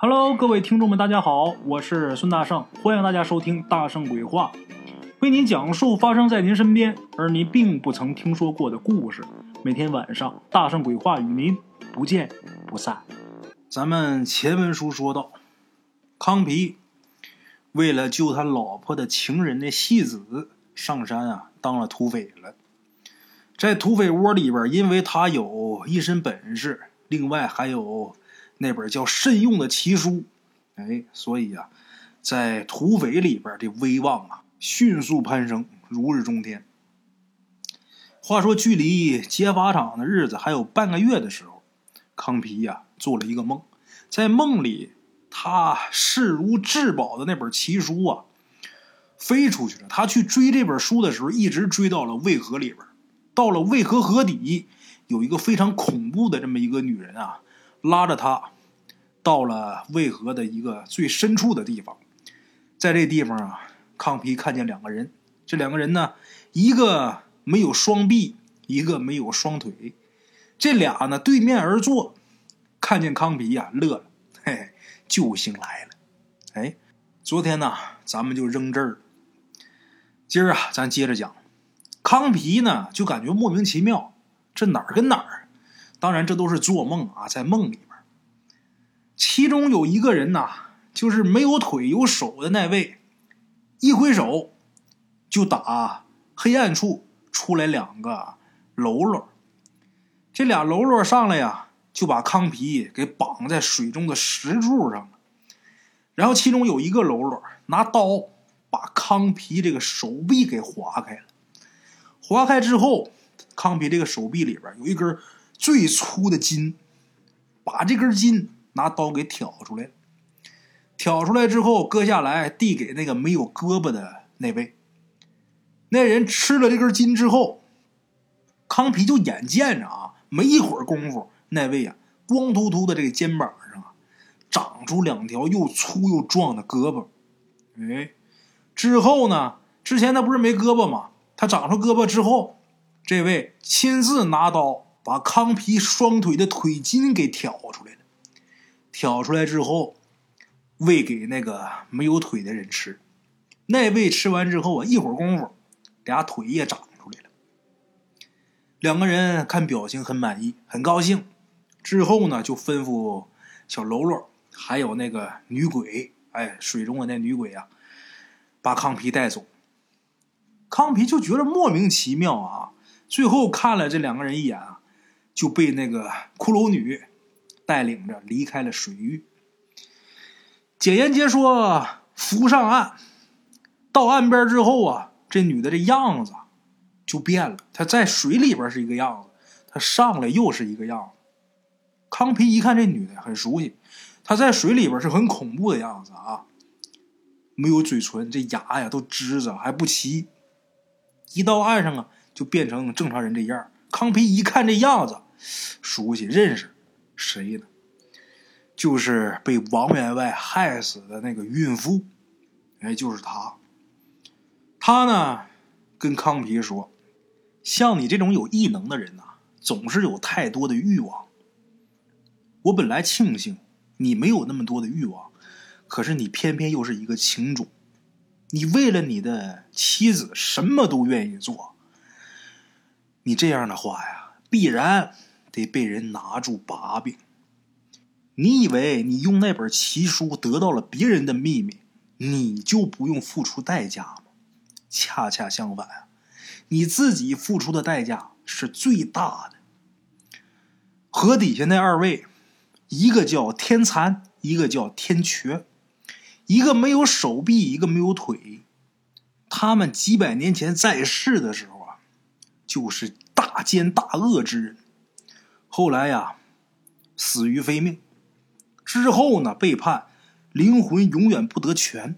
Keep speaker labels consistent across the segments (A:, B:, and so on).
A: Hello，各位听众们，大家好，我是孙大圣，欢迎大家收听《大圣鬼话》，为您讲述发生在您身边而您并不曾听说过的故事。每天晚上，《大圣鬼话》与您不见不散。咱们前文书说到，康皮为了救他老婆的情人的戏子，上山啊当了土匪了。在土匪窝里边，因为他有一身本事，另外还有。那本叫慎用的奇书，哎，所以呀，在土匪里边的威望啊，迅速攀升，如日中天。话说，距离劫法场的日子还有半个月的时候，康皮呀做了一个梦，在梦里，他视如至宝的那本奇书啊，飞出去了。他去追这本书的时候，一直追到了渭河里边，到了渭河河底，有一个非常恐怖的这么一个女人啊。拉着他到了渭河的一个最深处的地方，在这地方啊，康皮看见两个人。这两个人呢，一个没有双臂，一个没有双腿。这俩呢对面而坐，看见康皮呀，乐了，嘿嘿，救星来了。哎，昨天呢，咱们就扔这儿。今儿啊，咱接着讲。康皮呢，就感觉莫名其妙，这哪儿跟哪儿？当然，这都是做梦啊，在梦里边。其中有一个人呐，就是没有腿有手的那位，一挥手，就打黑暗处出来两个喽啰。这俩喽啰上来呀，就把康皮给绑在水中的石柱上了。然后其中有一个喽啰拿刀把康皮这个手臂给划开了。划开之后，康皮这个手臂里边有一根。最粗的筋，把这根筋拿刀给挑出来，挑出来之后割下来递给那个没有胳膊的那位。那人吃了这根筋之后，康皮就眼见着啊，没一会儿功夫，那位啊光秃秃的这个肩膀上啊长出两条又粗又壮的胳膊。哎，之后呢，之前他不是没胳膊吗？他长出胳膊之后，这位亲自拿刀。把康皮双腿的腿筋给挑出来了，挑出来之后，喂给那个没有腿的人吃。那位吃完之后啊，一会儿功夫，俩腿也长出来了。两个人看表情很满意，很高兴。之后呢，就吩咐小喽啰还有那个女鬼，哎，水中的那女鬼啊，把康皮带走。康皮就觉得莫名其妙啊。最后看了这两个人一眼啊。就被那个骷髅女带领着离开了水域。简言杰说：“浮上岸，到岸边之后啊，这女的这样子就变了。她在水里边是一个样子，她上来又是一个样子。康皮一看这女的很熟悉，她在水里边是很恐怖的样子啊，没有嘴唇，这牙呀都支着还不齐。一到岸上啊，就变成正常人这样。康皮一看这样子。”熟悉认识，谁呢？就是被王员外害死的那个孕妇，哎，就是他。他呢，跟康皮说：“像你这种有异能的人呐，总是有太多的欲望。我本来庆幸你没有那么多的欲望，可是你偏偏又是一个情种，你为了你的妻子什么都愿意做。你这样的话呀，必然……”得被人拿住把柄。你以为你用那本奇书得到了别人的秘密，你就不用付出代价吗？恰恰相反，你自己付出的代价是最大的。河底下那二位，一个叫天残，一个叫天瘸，一个没有手臂，一个没有腿。他们几百年前在世的时候啊，就是大奸大恶之人。后来呀，死于非命。之后呢，被判灵魂永远不得全，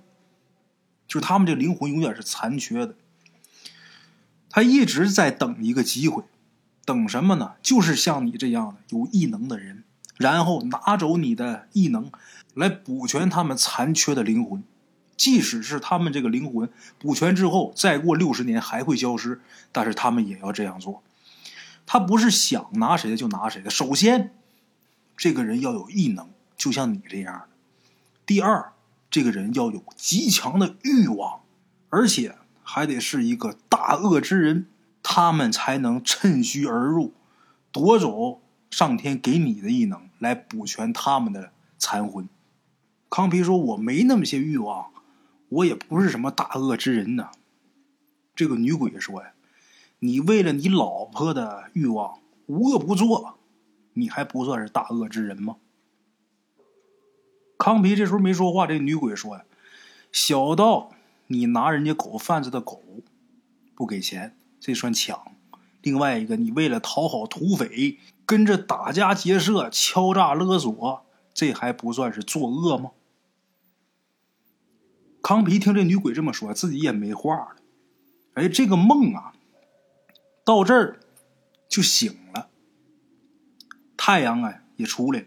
A: 就是他们这灵魂永远是残缺的。他一直在等一个机会，等什么呢？就是像你这样的有异能的人，然后拿走你的异能，来补全他们残缺的灵魂。即使是他们这个灵魂补全之后，再过六十年还会消失，但是他们也要这样做。他不是想拿谁的就拿谁的。首先，这个人要有异能，就像你这样的。第二，这个人要有极强的欲望，而且还得是一个大恶之人，他们才能趁虚而入，夺走上天给你的异能，来补全他们的残魂。康皮说：“我没那么些欲望，我也不是什么大恶之人呐。”这个女鬼说：“呀，你为了你老婆的欲望无恶不作，你还不算是大恶之人吗？”康皮这时候没说话。这女鬼说：“呀，小到你拿人家狗贩子的狗不给钱，这算抢；另外一个，你为了讨好土匪，跟着打家劫舍、敲诈勒索，这还不算是作恶吗？”康皮听这女鬼这么说，自己也没话了。哎，这个梦啊，到这儿就醒了，太阳啊也出来了。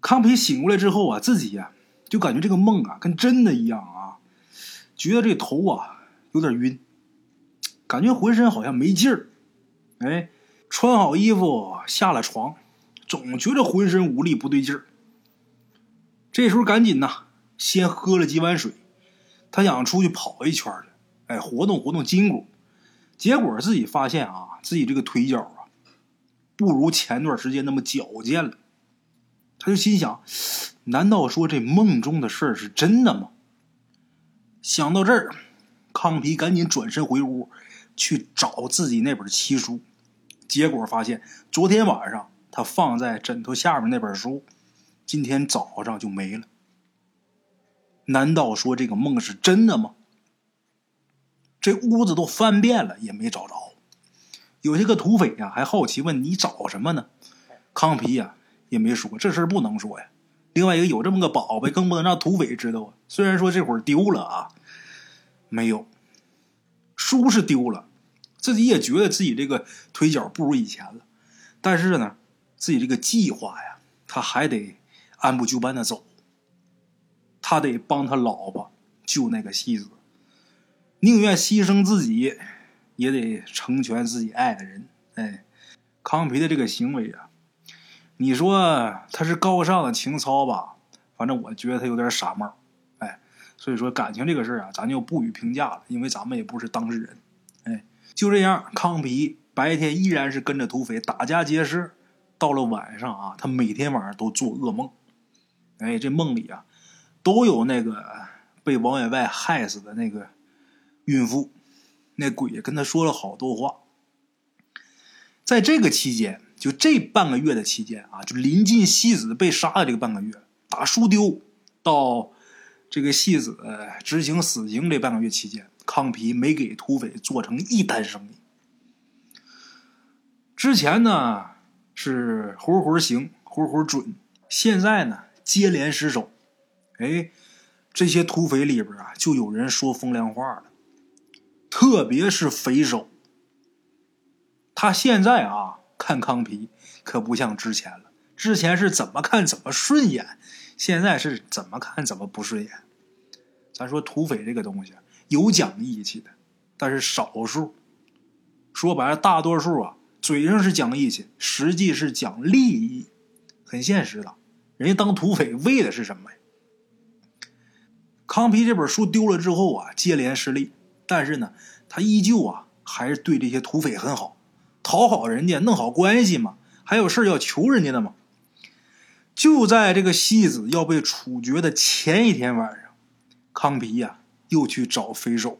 A: 康皮醒过来之后啊，自己呀就感觉这个梦啊跟真的一样啊，觉得这头啊有点晕，感觉浑身好像没劲儿。哎，穿好衣服下了床，总觉得浑身无力不对劲儿。这时候赶紧呐，先喝了几碗水，他想出去跑一圈去。哎，活动活动筋骨，结果自己发现啊，自己这个腿脚啊，不如前段时间那么矫健了。他就心想：难道说这梦中的事儿是真的吗？想到这儿，康皮赶紧转身回屋去找自己那本奇书，结果发现昨天晚上他放在枕头下面那本书，今天早上就没了。难道说这个梦是真的吗？这屋子都翻遍了，也没找着。有些个土匪呀，还好奇问：“你找什么呢？”康皮呀也没说，这事不能说呀。另外一个有这么个宝贝，更不能让土匪知道啊。虽然说这会儿丢了啊，没有书是丢了，自己也觉得自己这个腿脚不如以前了。但是呢，自己这个计划呀，他还得按部就班的走。他得帮他老婆救那个戏子。宁愿牺牲自己，也得成全自己爱的人。哎，康皮的这个行为啊，你说他是高尚的情操吧？反正我觉得他有点傻帽。哎，所以说感情这个事儿啊，咱就不予评价了，因为咱们也不是当事人。哎，就这样，康皮白天依然是跟着土匪打家劫舍，到了晚上啊，他每天晚上都做噩梦。哎，这梦里啊，都有那个被王员外害死的那个。孕妇，那鬼跟他说了好多话。在这个期间，就这半个月的期间啊，就临近戏子被杀的这个半个月，打书丢到这个戏子执行死刑这半个月期间，康皮没给土匪做成一单生意。之前呢是活活行，活活准，现在呢接连失手，哎，这些土匪里边啊，就有人说风凉话了。特别是匪首，他现在啊看康皮可不像之前了。之前是怎么看怎么顺眼，现在是怎么看怎么不顺眼。咱说土匪这个东西有讲义气的，但是少数。说白了，大多数啊嘴上是讲义气，实际是讲利益，很现实的。人家当土匪为的是什么呀？康皮这本书丢了之后啊，接连失利。但是呢，他依旧啊，还是对这些土匪很好，讨好人家，弄好关系嘛。还有事要求人家的嘛。就在这个戏子要被处决的前一天晚上，康皮呀又去找匪首。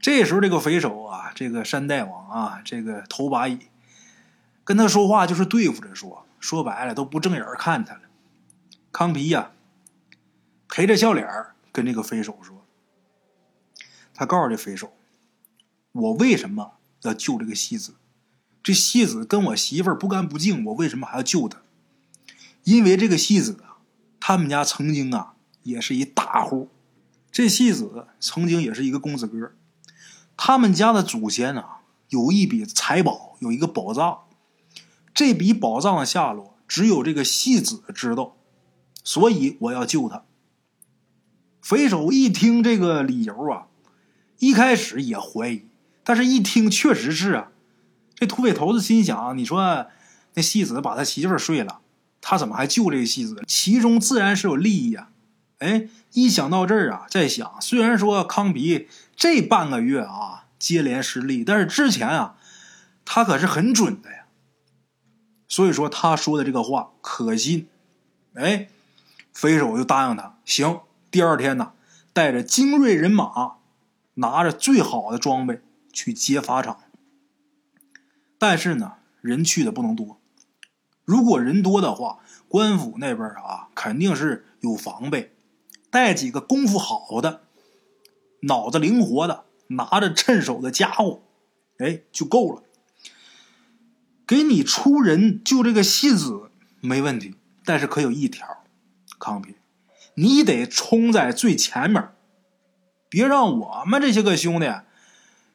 A: 这时候，这个匪首啊，这个山大王啊，这个头把椅，跟他说话就是对付着说，说白了都不正眼看他了。康皮呀，陪着笑脸跟这个匪首说。他告诉这匪首：“我为什么要救这个戏子？这戏子跟我媳妇不干不净，我为什么还要救他？因为这个戏子啊，他们家曾经啊也是一大户。这戏子曾经也是一个公子哥。他们家的祖先啊有一笔财宝，有一个宝藏。这笔宝藏的下落只有这个戏子知道，所以我要救他。”匪首一听这个理由啊。一开始也怀疑，但是一听确实是啊。这土匪头子心想：你说那戏子把他媳妇睡了，他怎么还救这个戏子？其中自然是有利益啊。哎，一想到这儿啊，在想，虽然说康鼻这半个月啊接连失利，但是之前啊，他可是很准的呀。所以说他说的这个话可信。哎，匪首就答应他，行。第二天呢，带着精锐人马，拿着最好的装备去劫法场。但是呢，人去的不能多。如果人多的话，官府那边啊肯定是有防备，带几个功夫好的、脑子灵活的、拿着趁手的家伙，哎，就够了。给你出人救这个戏子没问题，但是可有一条，康平，你得冲在最前面，别让我们这些个兄弟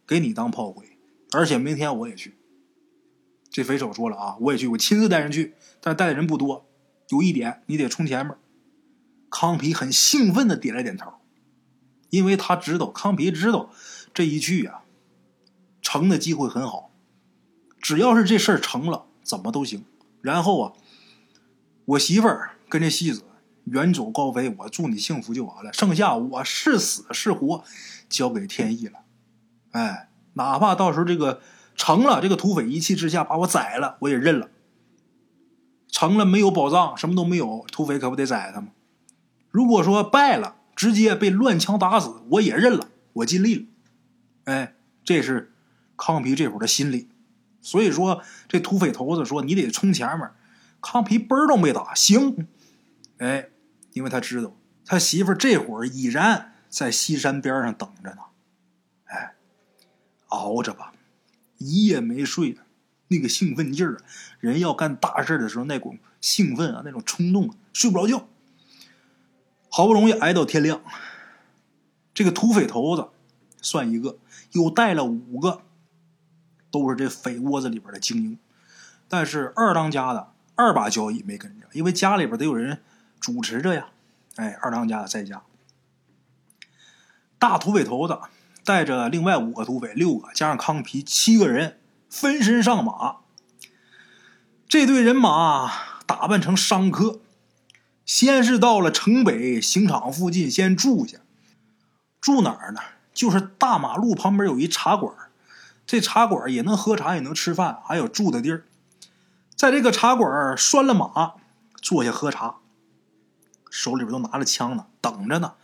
A: 给你当炮灰。而且明天我也去。这匪首说了啊，我也去，我亲自带人去，但带的人不多。有一点，你得冲前面。康皮很兴奋的点了点头，因为他知道，康皮知道这一去啊，成的机会很好。只要是这事儿成了，怎么都行。然后啊，我媳妇儿跟这戏子远走高飞，我祝你幸福就完了。剩下我是死是活，交给天意了。哎，哪怕到时候这个。成了，这个土匪一气之下把我宰了，我也认了。成了，没有宝藏，什么都没有，土匪可不得宰他吗？如果说败了，直接被乱枪打死，我也认了，我尽力了。哎，这是康皮这会儿的心理。所以说，这土匪头子说你得冲前面，康皮嘣儿都没打，行。哎，因为他知道他媳妇这会儿已然在西山边上等着呢。哎，熬着吧。一夜没睡，那个兴奋劲儿！人要干大事的时候，那股兴奋啊，那种冲动啊，睡不着觉。好不容易挨到天亮，这个土匪头子算一个，又带了五个，都是这匪窝子里边的精英。但是二当家的二把交椅没跟着，因为家里边得有人主持着呀。哎，二当家在家，大土匪头子。带着另外五个土匪，六个加上康皮，七个人分身上马。这队人马打扮成商客，先是到了城北刑场附近先住下。住哪儿呢？就是大马路旁边有一茶馆，这茶馆也能喝茶，也能吃饭，还有住的地儿。在这个茶馆拴了马，坐下喝茶，手里边都拿着枪呢，等着呢，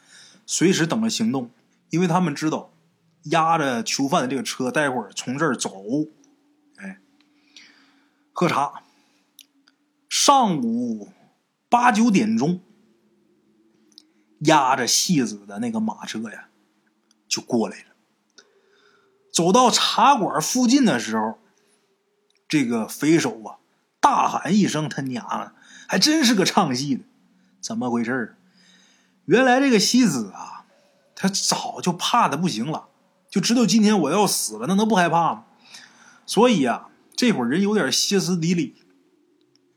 A: 随时等着行动，因为他们知道。押着囚犯的这个车，待会儿从这儿走，哎，喝茶。上午八九点钟，押着戏子的那个马车呀，就过来了。走到茶馆附近的时候，这个匪首啊，大喊一声：“他娘的，还真是个唱戏的！怎么回事原来这个戏子啊，他早就怕的不行了。就知道今天我要死了，那能不害怕吗？所以呀，这会儿人有点歇斯底里。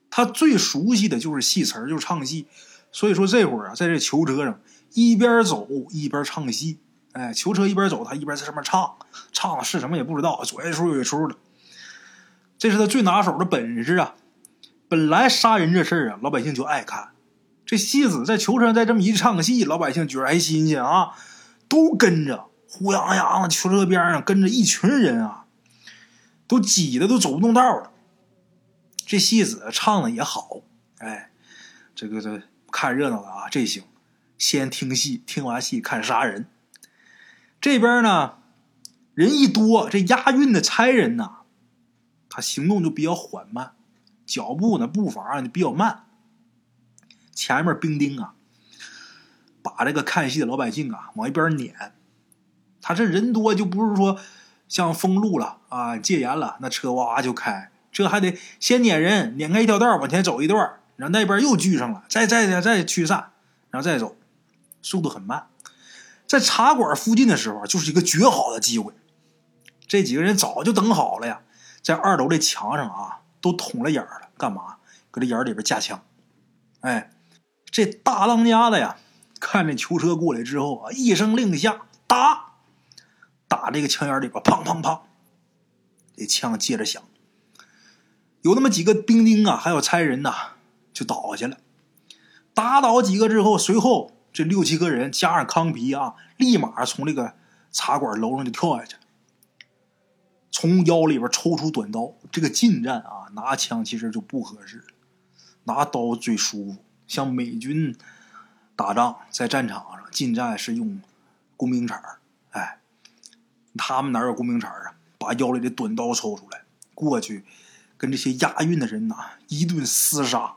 A: 他最熟悉的就是戏词儿，就是唱戏。所以说这会儿啊，在这囚车上一边走一边唱戏。哎，囚车一边走，他一边在上面唱，唱的是什么也不知道，左一出右一出的。这是他最拿手的本事啊！本来杀人这事儿啊，老百姓就爱看。这戏子在囚车上再这么一唱戏，老百姓觉得还新鲜啊，都跟着。呼泱泱的，囚车边上跟着一群人啊，都挤的都走不动道了。这戏子唱的也好，哎，这个这看热闹的啊，这行，先听戏，听完戏看杀人。这边呢，人一多，这押运的差人呐，他行动就比较缓慢，脚步呢步伐就比较慢。前面兵丁啊，把这个看戏的老百姓啊往一边撵。他这人多，就不是说像封路了啊，戒严了，那车哇哇就开。这还得先撵人，撵开一条道往前走一段然后那边又聚上了，再再再再驱散，然后再走，速度很慢。在茶馆附近的时候，就是一个绝好的机会。这几个人早就等好了呀，在二楼这墙上啊，都捅了眼了，干嘛？搁这眼里边架枪。哎，这大当家的呀，看这囚车过来之后啊，一声令下，打。打这个枪眼里边，砰砰砰，这枪接着响。有那么几个兵丁啊，还有差人呐，就倒下了。打倒几个之后，随后这六七个人加上康皮啊，立马从这个茶馆楼上就跳下去，从腰里边抽出短刀。这个近战啊，拿枪其实就不合适，拿刀最舒服。像美军打仗在战场上近战是用工兵铲哎，他们哪有工兵铲啊？把腰里的短刀抽出来，过去跟这些押运的人呐一顿厮杀。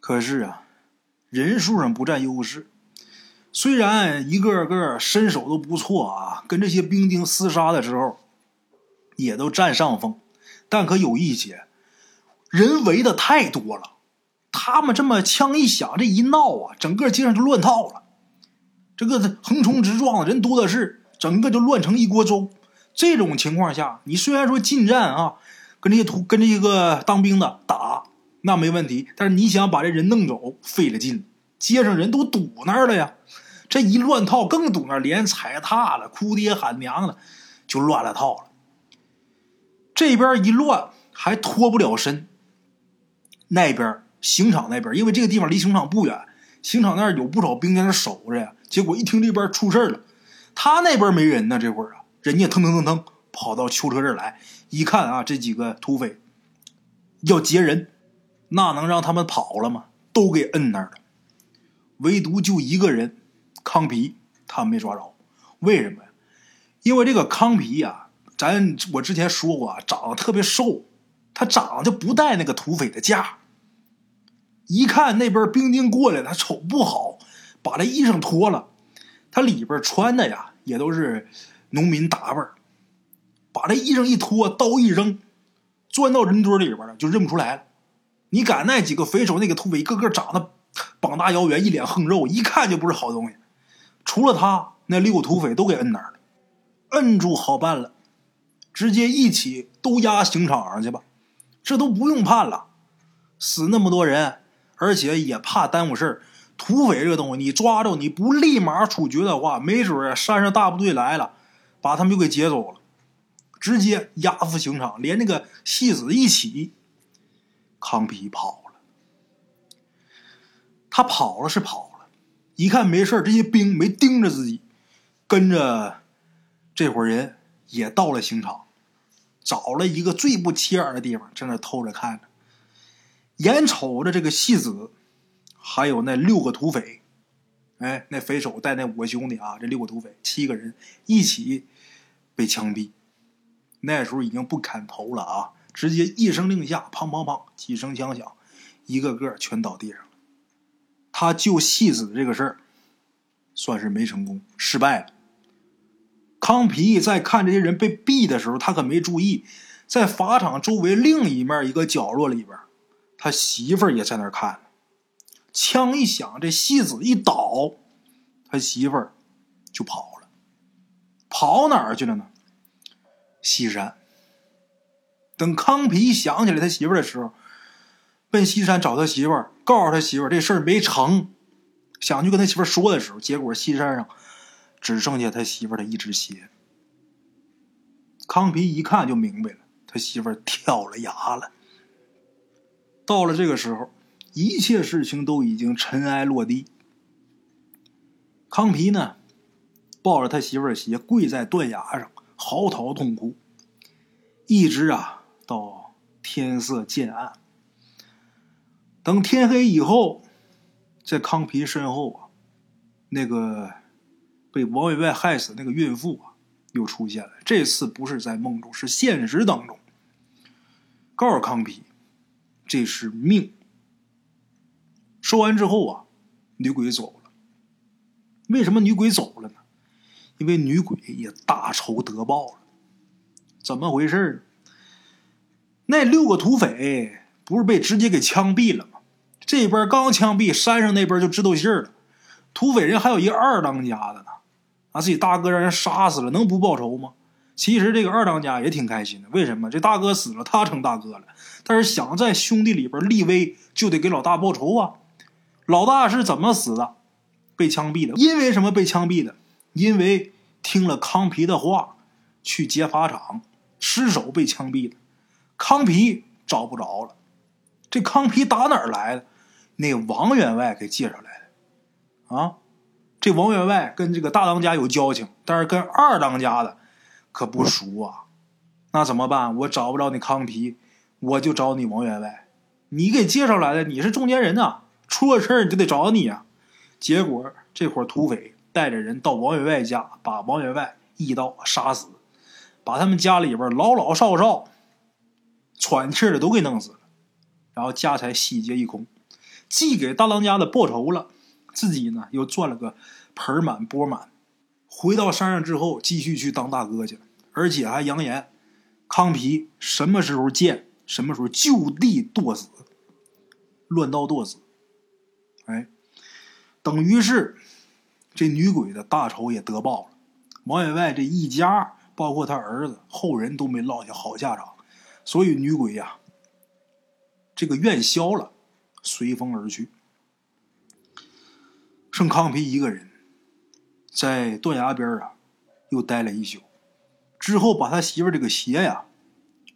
A: 可是啊。人数上不占优势，虽然一个个身手都不错啊，跟这些兵丁厮杀的时候，也都占上风，但可有一些人围的太多了，他们这么枪一响，这一闹啊，整个街上就乱套了。这个横冲直撞的人多的是，整个就乱成一锅粥。这种情况下，你虽然说近战啊，跟这些土跟这个当兵的打。那没问题，但是你想把这人弄走，费了劲。街上人都堵那儿了呀，这一乱套更堵那儿，连踩踏了，哭爹喊娘的，就乱了套了。这边一乱还脱不了身，那边刑场那边，因为这个地方离刑场不远，刑场那儿有不少兵在那守着呀。结果一听这边出事了，他那边没人呢，这会儿啊，人家腾腾腾腾跑到囚车这儿来，一看啊，这几个土匪要劫人。那能让他们跑了吗？都给摁那儿了，唯独就一个人，康皮，他没抓着。为什么呀？因为这个康皮呀，咱我之前说过啊，长得特别瘦，他长得就不带那个土匪的架。一看那边兵丁过来了，他瞅不好，把这衣裳脱了，他里边穿的呀也都是农民打扮，把这衣裳一脱，刀一扔，钻到人堆里边了，就认不出来了。你赶那几个匪首，那个土匪个个长得膀大腰圆，一脸横肉，一看就不是好东西。除了他，那六个土匪都给摁那儿了，摁住好办了，直接一起都押刑场上去吧。这都不用判了，死那么多人，而且也怕耽误事儿。土匪这个东西，你抓着你不立马处决的话，没准山上大部队来了，把他们就给劫走了，直接押赴刑场，连那个戏子一起。康皮跑了，他跑了是跑了，一看没事这些兵没盯着自己，跟着这伙人也到了刑场，找了一个最不起眼的地方，在那偷着看着，眼瞅着这个戏子，还有那六个土匪，哎，那匪首带那五个兄弟啊，这六个土匪七个人一起被枪毙，那时候已经不砍头了啊。直接一声令下，砰砰砰，几声枪响，一个个全倒地上了。他救戏子这个事儿，算是没成功，失败了。康皮在看这些人被毙的时候，他可没注意，在法场周围另一面一个角落里边，他媳妇儿也在那儿看。枪一响，这戏子一倒，他媳妇儿就跑了，跑哪儿去了呢？西山。等康皮想起来他媳妇儿的时候，奔西山找他媳妇儿，告诉他媳妇儿这事儿没成，想去跟他媳妇儿说的时候，结果西山上只剩下他媳妇儿的一只鞋。康皮一看就明白了，他媳妇儿跳了崖了。到了这个时候，一切事情都已经尘埃落地。康皮呢，抱着他媳妇儿的鞋，跪在断崖上嚎啕痛哭，一直啊。到天色渐暗，等天黑以后，在康皮身后啊，那个被王员外害死那个孕妇啊，又出现了。这次不是在梦中，是现实当中。告诉康皮，这是命。说完之后啊，女鬼走了。为什么女鬼走了呢？因为女鬼也大仇得报了。怎么回事呢？那六个土匪不是被直接给枪毙了吗？这边刚枪毙，山上那边就知道信儿了。土匪人还有一个二当家的呢，啊，自己大哥让人杀死了，能不报仇吗？其实这个二当家也挺开心的，为什么？这大哥死了，他成大哥了。但是想在兄弟里边立威，就得给老大报仇啊。老大是怎么死的？被枪毙的。因为什么被枪毙的？因为听了康皮的话，去劫法场，失手被枪毙的。康皮找不着了，这康皮打哪儿来的？那王员外给介绍来的。啊，这王员外跟这个大当家有交情，但是跟二当家的可不熟啊。那怎么办？我找不着你康皮，我就找你王员外。你给介绍来的，你是中间人呐，出了事儿就得找你啊。结果这伙土匪带着人到王员外家，把王员外一刀杀死，把他们家里边老老少少喘气的都给弄死了，然后家财洗劫一空，既给大当家的报仇了，自己呢又赚了个盆满钵满。回到山上之后，继续去当大哥去，而且还扬言。康皮什么时候见，什么时候就地剁死，乱刀剁死。哎，等于是这女鬼的大仇也得报了。王员外这一家，包括他儿子后人都没落下好下场，所以女鬼呀，这个愿消了，随风而去。剩康皮一个人，在断崖边啊，又待了一宿。之后把他媳妇这个鞋呀，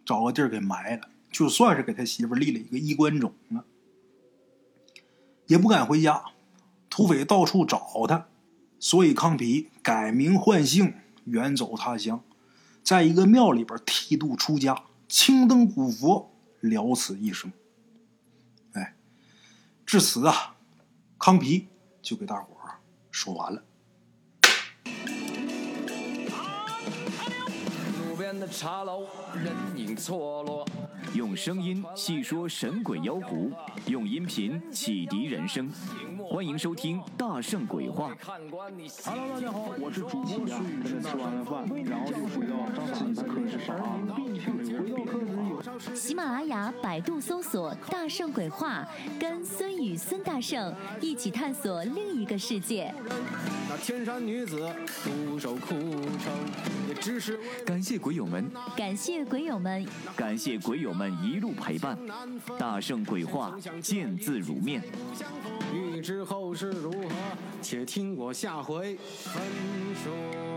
A: 找个地儿给埋了，就算是给他媳妇立了一个衣冠冢了，也不敢回家。土匪到处找他，所以康皮改名换姓，远走他乡，在一个庙里边剃度出家，青灯古佛，了此一生。哎，至此啊，康皮就给大伙儿说完了。
B: 茶楼，人影错落。用声音细说神鬼妖狐，用音频启迪人生。欢迎收听《大圣鬼话》。
C: Hello，大家好，我是主播孙宇晨。吃完了饭，然后就回到自己的课室上啊。
D: 喜马拉雅、百度搜索“大圣鬼话”，跟孙宇、孙大圣一起探索另一个世界。
B: 那天山女子独守空城，也只是感谢鬼友们，
D: 感谢鬼友们，
B: 感谢鬼友们一路陪伴。大圣鬼话，见字如面。欲知后事如何，且听我下回分说。